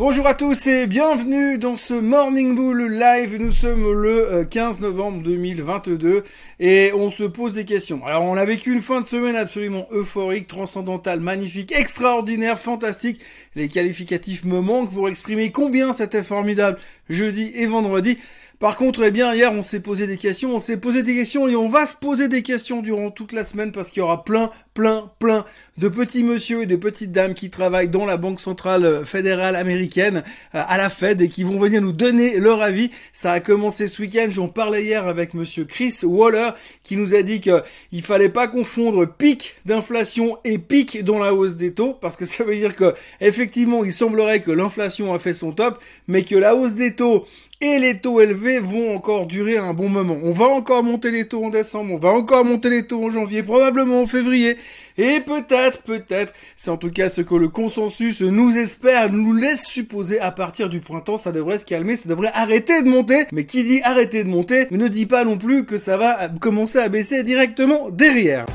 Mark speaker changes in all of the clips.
Speaker 1: Bonjour à tous et bienvenue dans ce Morning Bull Live. Nous sommes le 15 euh, novembre 2022 et on se pose des questions. Alors on a vécu une fin de semaine absolument euphorique, transcendantale, magnifique, extraordinaire, fantastique. Les qualificatifs me manquent pour exprimer combien c'était formidable jeudi et vendredi. Par contre, eh bien, hier, on s'est posé des questions, on s'est posé des questions et on va se poser des questions durant toute la semaine parce qu'il y aura plein, plein, plein de petits monsieur et de petites dames qui travaillent dans la Banque Centrale Fédérale Américaine euh, à la Fed et qui vont venir nous donner leur avis. Ça a commencé ce week-end, j'en parlais hier avec monsieur Chris Waller qui nous a dit qu'il fallait pas confondre pic d'inflation et pic dans la hausse des taux parce que ça veut dire que effectivement, il semblerait que l'inflation a fait son top, mais que la hausse des taux et les taux élevés vont encore durer un bon moment. On va encore monter les taux en décembre, on va encore monter les taux en janvier, probablement en février. Et peut-être, peut-être, c'est en tout cas ce que le consensus nous espère, nous laisse supposer à partir du printemps, ça devrait se calmer, ça devrait arrêter de monter. Mais qui dit arrêter de monter ne dit pas non plus que ça va commencer à baisser directement derrière.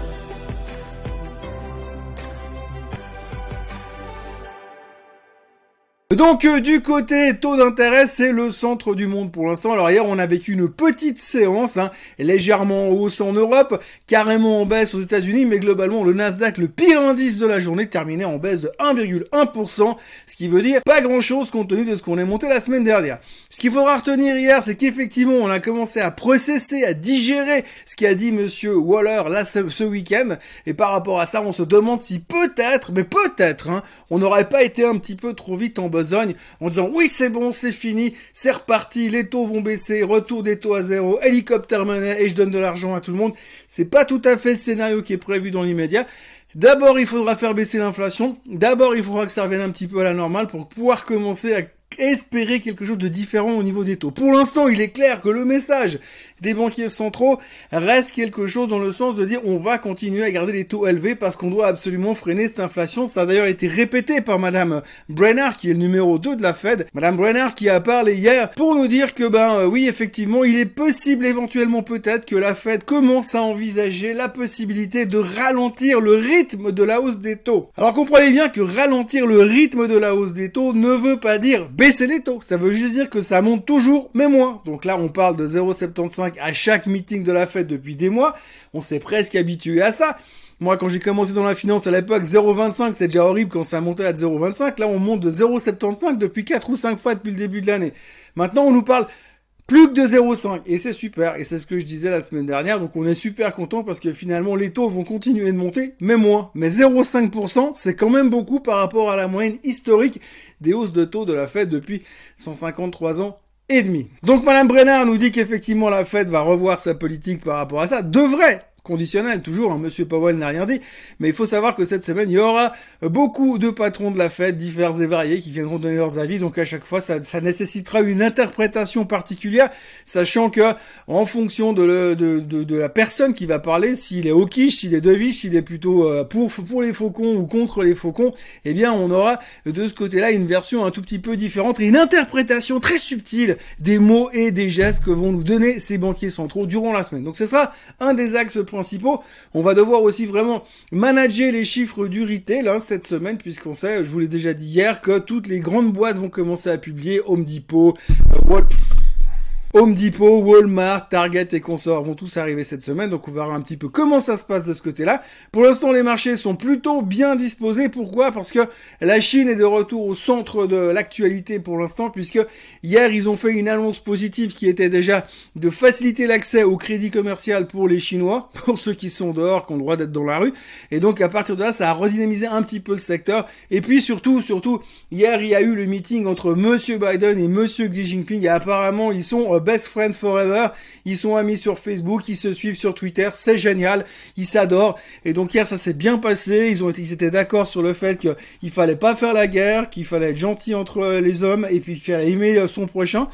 Speaker 1: Donc euh, du côté taux d'intérêt, c'est le centre du monde pour l'instant. Alors hier, on a vécu une petite séance, hein, légèrement en hausse en Europe, carrément en baisse aux États-Unis, mais globalement le Nasdaq, le pire indice de la journée, terminé en baisse de 1,1%, ce qui veut dire pas grand-chose compte tenu de ce qu'on est monté la semaine dernière. Ce qu'il faudra retenir hier, c'est qu'effectivement, on a commencé à processer, à digérer ce qu'a dit Monsieur Waller là ce, week-end, et par rapport à ça, on se demande si peut-être, mais peut-être, hein, on n'aurait pas été un petit peu trop vite en en disant oui c'est bon, c'est fini, c'est reparti, les taux vont baisser, retour des taux à zéro, hélicoptère monnaie et je donne de l'argent à tout le monde. C'est pas tout à fait le scénario qui est prévu dans l'immédiat. D'abord, il faudra faire baisser l'inflation. D'abord, il faudra que ça revienne un petit peu à la normale pour pouvoir commencer à espérer quelque chose de différent au niveau des taux. Pour l'instant, il est clair que le message des banquiers centraux reste quelque chose dans le sens de dire on va continuer à garder les taux élevés parce qu'on doit absolument freiner cette inflation. Ça a d'ailleurs été répété par madame Brenner qui est le numéro 2 de la Fed. Madame Brenner qui a parlé hier pour nous dire que ben euh, oui, effectivement, il est possible éventuellement peut-être que la Fed commence à envisager la possibilité de ralentir le rythme de la hausse des taux. Alors comprenez bien que ralentir le rythme de la hausse des taux ne veut pas dire les taux. Ça veut juste dire que ça monte toujours, mais moins. Donc là, on parle de 0,75 à chaque meeting de la fête depuis des mois. On s'est presque habitué à ça. Moi, quand j'ai commencé dans la finance à l'époque, 0,25, c'est déjà horrible quand ça montait à 0,25. Là, on monte de 0,75 depuis 4 ou 5 fois depuis le début de l'année. Maintenant, on nous parle plus que de 0,5 et c'est super. Et c'est ce que je disais la semaine dernière. Donc on est super content parce que finalement les taux vont continuer de monter mais moins. Mais 0,5% c'est quand même beaucoup par rapport à la moyenne historique des hausses de taux de la Fed depuis 153 ans et demi. Donc Madame Brenner nous dit qu'effectivement la Fed va revoir sa politique par rapport à ça, devrait conditionnel, toujours, hein, Monsieur Powell n'a rien dit, mais il faut savoir que cette semaine, il y aura beaucoup de patrons de la fête, divers et variés, qui viendront donner leurs avis, donc à chaque fois, ça, nécessitera une interprétation particulière, sachant que, en fonction de, de, de, la personne qui va parler, s'il est au s'il est deviche, s'il est plutôt euh, pour, pour les faucons ou contre les faucons, eh bien, on aura de ce côté-là une version un tout petit peu différente et une interprétation très subtile des mots et des gestes que vont nous donner ces banquiers centraux durant la semaine. Donc ce sera un des axes. On va devoir aussi vraiment manager les chiffres du retail hein, cette semaine, puisqu'on sait, je vous l'ai déjà dit hier, que toutes les grandes boîtes vont commencer à publier Home Depot, euh, Home Depot, Walmart, Target et consorts vont tous arriver cette semaine, donc on voir un petit peu comment ça se passe de ce côté-là. Pour l'instant, les marchés sont plutôt bien disposés. Pourquoi? Parce que la Chine est de retour au centre de l'actualité pour l'instant, puisque hier, ils ont fait une annonce positive qui était déjà de faciliter l'accès au crédit commercial pour les Chinois, pour ceux qui sont dehors, qui ont le droit d'être dans la rue. Et donc, à partir de là, ça a redynamisé un petit peu le secteur. Et puis, surtout, surtout, hier, il y a eu le meeting entre Monsieur Biden et Monsieur Xi Jinping, et apparemment, ils sont euh, best friends forever. Ils sont amis sur Facebook, ils se suivent sur Twitter, c'est génial, ils s'adorent. Et donc hier ça s'est bien passé, ils ont ils étaient d'accord sur le fait qu'il fallait pas faire la guerre, qu'il fallait être gentil entre les hommes et puis fallait aimer son prochain.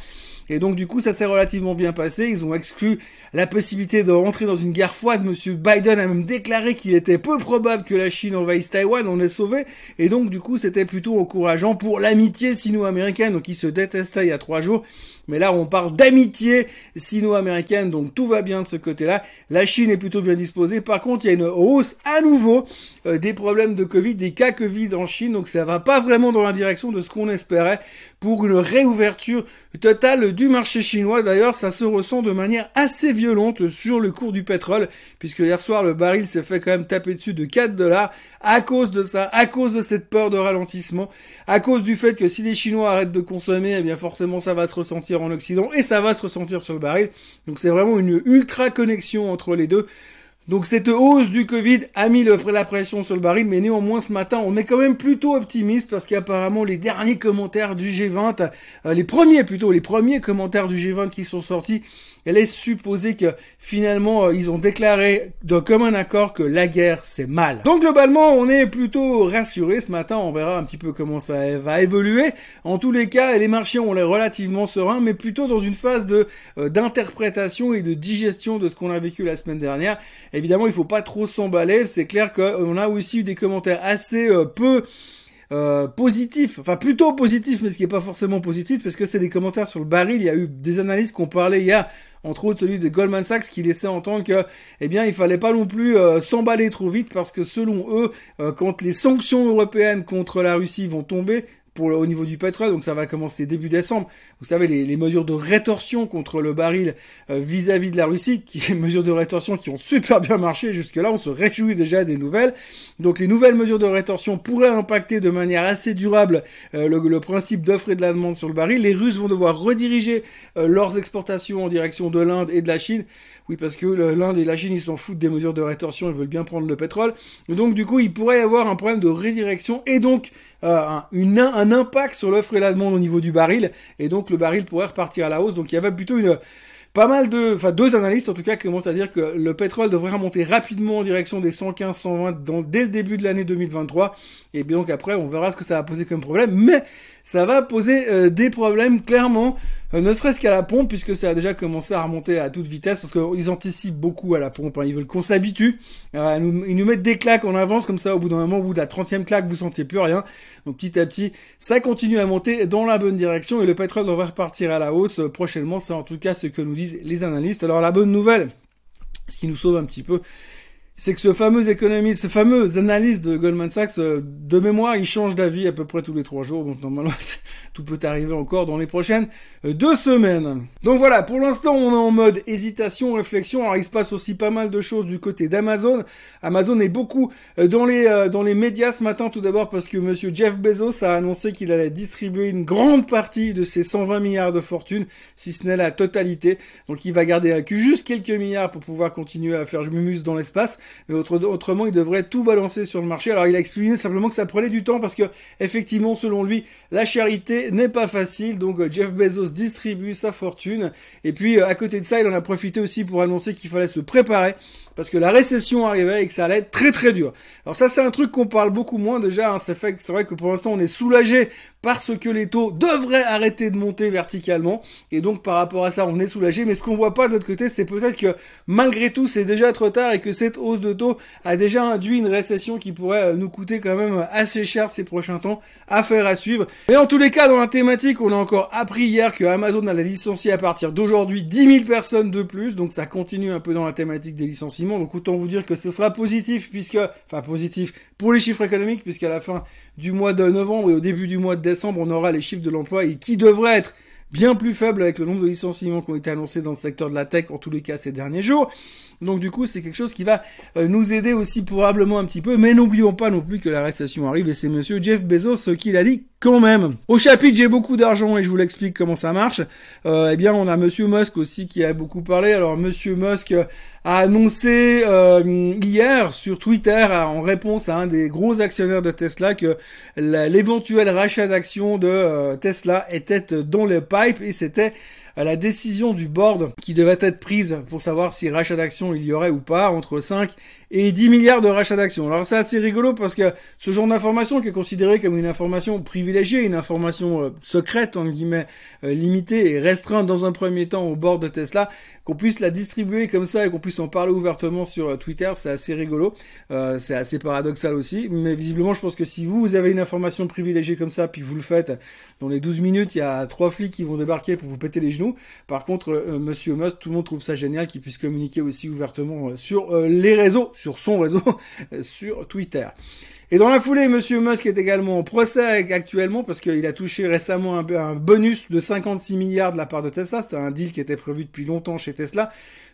Speaker 1: Et donc du coup, ça s'est relativement bien passé. Ils ont exclu la possibilité de rentrer dans une guerre froide. Monsieur Biden a même déclaré qu'il était peu probable que la Chine envahisse Taïwan. On est sauvé. Et donc du coup, c'était plutôt encourageant pour l'amitié sino-américaine. Donc ils se détestaient il y a trois jours. Mais là, on parle d'amitié sino-américaine, donc tout va bien de ce côté-là. La Chine est plutôt bien disposée. Par contre, il y a une hausse à nouveau euh, des problèmes de Covid, des cas Covid en Chine, donc ça va pas vraiment dans la direction de ce qu'on espérait pour une réouverture totale du marché chinois. D'ailleurs, ça se ressent de manière assez violente sur le cours du pétrole, puisque hier soir, le baril s'est fait quand même taper dessus de 4 dollars à cause de ça, à cause de cette peur de ralentissement, à cause du fait que si les Chinois arrêtent de consommer, eh bien forcément ça va se ressentir en Occident et ça va se ressentir sur le baril. Donc c'est vraiment une ultra connexion entre les deux. Donc cette hausse du Covid a mis la pression sur le baril, mais néanmoins ce matin on est quand même plutôt optimiste parce qu'apparemment les derniers commentaires du G20, euh, les premiers plutôt, les premiers commentaires du G20 qui sont sortis elle est supposée que finalement euh, ils ont déclaré de commun accord que la guerre c'est mal. Donc globalement on est plutôt rassuré ce matin, on verra un petit peu comment ça va évoluer. En tous les cas les marchés ont l'air relativement sereins mais plutôt dans une phase de euh, d'interprétation et de digestion de ce qu'on a vécu la semaine dernière. Évidemment il faut pas trop s'emballer, c'est clair qu'on a aussi eu des commentaires assez euh, peu euh, positif, enfin plutôt positif, mais ce qui est pas forcément positif, parce que c'est des commentaires sur le baril. Il y a eu des analystes qui ont parlé a, entre autres celui de Goldman Sachs, qui laissait entendre que, eh bien, il fallait pas non plus euh, s'emballer trop vite, parce que selon eux, euh, quand les sanctions européennes contre la Russie vont tomber, pour au niveau du pétrole, donc ça va commencer début décembre. Vous savez les, les mesures de rétorsion contre le baril euh, vis-à-vis de la Russie, qui mesures de rétorsion qui ont super bien marché jusque là, on se réjouit déjà des nouvelles. Donc les nouvelles mesures de rétorsion pourraient impacter de manière assez durable euh, le, principe d'offre et de la demande sur le baril. Les Russes vont devoir rediriger euh, leurs exportations en direction de l'Inde et de la Chine. Oui, parce que l'Inde et la Chine, ils s'en foutent des mesures de rétorsion, ils veulent bien prendre le pétrole. Donc du coup, il pourrait y avoir un problème de redirection et donc un, une, un impact sur l'offre et la demande au niveau du baril, et donc le baril pourrait repartir à la hausse. Donc il y avait plutôt une pas mal de, enfin deux analystes en tout cas qui commencent à dire que le pétrole devrait remonter rapidement en direction des 115-120 dès le début de l'année 2023. Et bien donc après on verra ce que ça va poser comme problème, mais ça va poser euh, des problèmes clairement, euh, ne serait-ce qu'à la pompe puisque ça a déjà commencé à remonter à toute vitesse parce qu'ils anticipent beaucoup à la pompe. Hein. Ils veulent qu'on s'habitue. Euh, ils nous mettent des claques en avance comme ça au bout d'un moment, au bout de la 30e claque, vous sentiez plus rien. Donc petit à petit, ça continue à monter dans la bonne direction et le pétrole devrait repartir à la hausse prochainement. C'est en tout cas ce que nous disent les analystes. Alors la bonne nouvelle, ce qui nous sauve un petit peu, c'est que ce fameux économiste, ce fameux analyste de Goldman Sachs, euh, de mémoire, il change d'avis à peu près tous les trois jours, donc normalement tout peut arriver encore dans les prochaines euh, deux semaines. Donc voilà, pour l'instant on est en mode hésitation, réflexion. Alors il se passe aussi pas mal de choses du côté d'Amazon. Amazon est beaucoup euh, dans les dans les médias ce matin, tout d'abord parce que Monsieur Jeff Bezos a annoncé qu'il allait distribuer une grande partie de ses 120 milliards de fortune, si ce n'est la totalité. Donc il va garder à juste quelques milliards pour pouvoir continuer à faire mumus dans l'espace mais autrement il devrait tout balancer sur le marché. Alors il a expliqué simplement que ça prenait du temps parce que effectivement selon lui la charité n'est pas facile, donc euh, Jeff Bezos distribue sa fortune et puis euh, à côté de ça il en a profité aussi pour annoncer qu'il fallait se préparer parce que la récession arrivait et que ça allait être très très dur. Alors ça c'est un truc qu'on parle beaucoup moins déjà, hein. c'est c'est vrai que pour l'instant on est soulagé parce que les taux devraient arrêter de monter verticalement et donc par rapport à ça on est soulagé, mais ce qu'on voit pas de l'autre côté c'est peut-être que malgré tout c'est déjà trop tard et que cette hausse de taux a déjà induit une récession qui pourrait euh, nous coûter quand même assez cher ces prochains temps, affaire à suivre. Mais en tous les cas dans la thématique on a encore appris hier que Amazon allait licencier à partir d'aujourd'hui 10 000 personnes de plus, donc ça continue un peu dans la thématique des licenciements donc autant vous dire que ce sera positif puisque, enfin positif pour les chiffres économiques puisqu'à la fin du mois de novembre et au début du mois de décembre, on aura les chiffres de l'emploi et qui devraient être bien plus faibles avec le nombre de licenciements qui ont été annoncés dans le secteur de la tech, en tous les cas ces derniers jours. Donc du coup, c'est quelque chose qui va euh, nous aider aussi probablement un petit peu, mais n'oublions pas non plus que la récession arrive et c'est monsieur Jeff Bezos qui l'a dit quand même. Au chapitre, j'ai beaucoup d'argent et je vous l'explique comment ça marche. Euh, eh bien, on a Monsieur Musk aussi qui a beaucoup parlé. Alors, Monsieur Musk a annoncé euh, hier sur Twitter, en réponse à un des gros actionnaires de Tesla, que l'éventuel rachat d'actions de euh, Tesla était dans le pipe et c'était à la décision du board qui devait être prise pour savoir si rachat d'actions il y aurait ou pas entre 5 et 10 milliards de rachats d'actions. Alors c'est assez rigolo parce que ce genre d'information qui est considérée comme une information privilégiée, une information euh, secrète, en guillemets, euh, limitée et restreinte dans un premier temps au bord de Tesla, qu'on puisse la distribuer comme ça et qu'on puisse en parler ouvertement sur euh, Twitter, c'est assez rigolo. c'est assez paradoxal aussi, mais visiblement je pense que si vous, vous avez une information privilégiée comme ça, puis vous le faites, dans les 12 minutes, il y a trois flics qui vont débarquer pour vous péter les genoux. Par contre, Monsieur Musk, tout le monde trouve ça génial qu'il puisse communiquer aussi ouvertement sur les réseaux sur son réseau, sur Twitter. Et dans la foulée, Monsieur Musk est également en procès actuellement parce qu'il a touché récemment un, un, bonus de 56 milliards de la part de Tesla. C'était un deal qui était prévu depuis longtemps chez Tesla.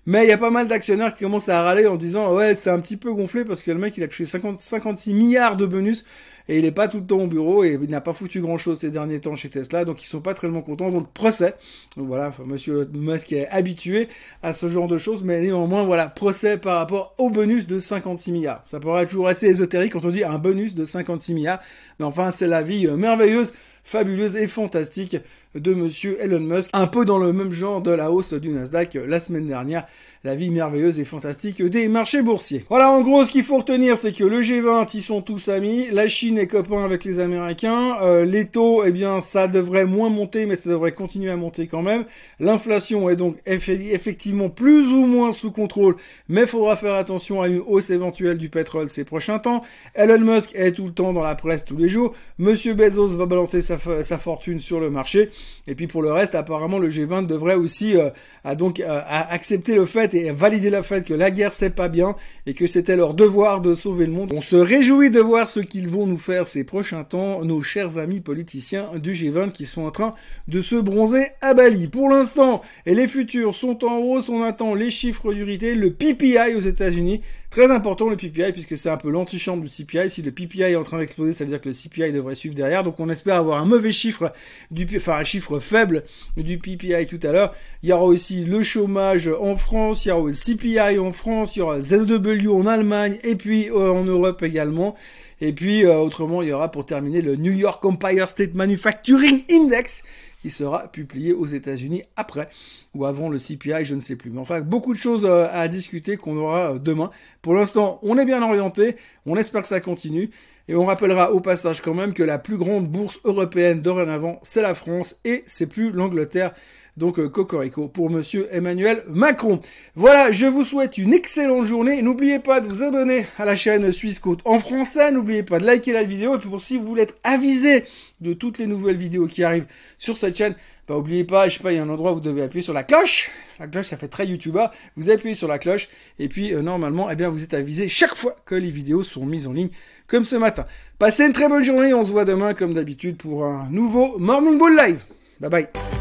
Speaker 1: Mais il y a pas mal d'actionnaires qui commencent à râler en disant ouais c'est un petit peu gonflé parce que le mec il a touché 50, 56 milliards de bonus et il est pas tout le temps au bureau et il n'a pas foutu grand chose ces derniers temps chez Tesla, donc ils sont pas très contents. Donc procès. Donc voilà, Monsieur Musk est habitué à ce genre de choses, mais néanmoins voilà procès par rapport au bonus de 56 milliards. Ça paraît toujours assez ésotérique quand on dit un bonus de 56 milliards, mais enfin c'est la vie euh, merveilleuse fabuleuse et fantastique de monsieur Elon Musk, un peu dans le même genre de la hausse du Nasdaq la semaine dernière la vie merveilleuse et fantastique des marchés boursiers. Voilà, en gros, ce qu'il faut retenir, c'est que le G20, ils sont tous amis, la Chine est copain avec les Américains, euh, les taux, eh bien, ça devrait moins monter, mais ça devrait continuer à monter quand même. L'inflation est donc effectivement plus ou moins sous contrôle, mais faudra faire attention à une hausse éventuelle du pétrole ces prochains temps. Elon Musk est tout le temps dans la presse tous les jours. Monsieur Bezos va balancer sa, fortune sur le marché. Et puis pour le reste, apparemment, le G20 devrait aussi euh, donc euh, accepter le fait et valider le fait que la guerre c'est pas bien et que c'était leur devoir de sauver le monde. On se réjouit de voir ce qu'ils vont nous faire ces prochains temps, nos chers amis politiciens du G20 qui sont en train de se bronzer à Bali. Pour l'instant, et les futurs sont en hausse, on attend les chiffres d'unité, le PPI aux États-Unis Très important le PPI puisque c'est un peu l'antichambre du CPI. Si le PPI est en train d'exploser, ça veut dire que le CPI devrait suivre derrière. Donc on espère avoir un mauvais chiffre du, enfin un chiffre faible du PPI tout à l'heure. Il y aura aussi le chômage en France, il y aura le CPI en France, il y aura ZW en Allemagne et puis euh, en Europe également. Et puis euh, autrement, il y aura pour terminer le New York Empire State Manufacturing Index qui sera publié aux États-Unis après ou avant le CPI, je ne sais plus. Mais enfin, beaucoup de choses euh, à discuter qu'on aura euh, demain. Pour l'instant, on est bien orienté, on espère que ça continue. Et on rappellera au passage quand même que la plus grande bourse européenne dorénavant, c'est la France et c'est plus l'Angleterre. Donc euh, Cocorico pour monsieur Emmanuel Macron. Voilà, je vous souhaite une excellente journée. N'oubliez pas de vous abonner à la chaîne Suisse Côte en français. N'oubliez pas de liker la vidéo. Et puis pour si vous voulez être avisé de toutes les nouvelles vidéos qui arrivent sur cette chaîne, bah oubliez pas, je sais pas, il y a un endroit où vous devez appuyer sur la cloche. La cloche, ça fait très YouTuber. Vous appuyez sur la cloche et puis euh, normalement, eh bien, vous êtes avisé chaque fois que les vidéos sont mises en ligne, comme ce matin. Passez une très bonne journée. On se voit demain, comme d'habitude, pour un nouveau Morning Bull Live. Bye bye.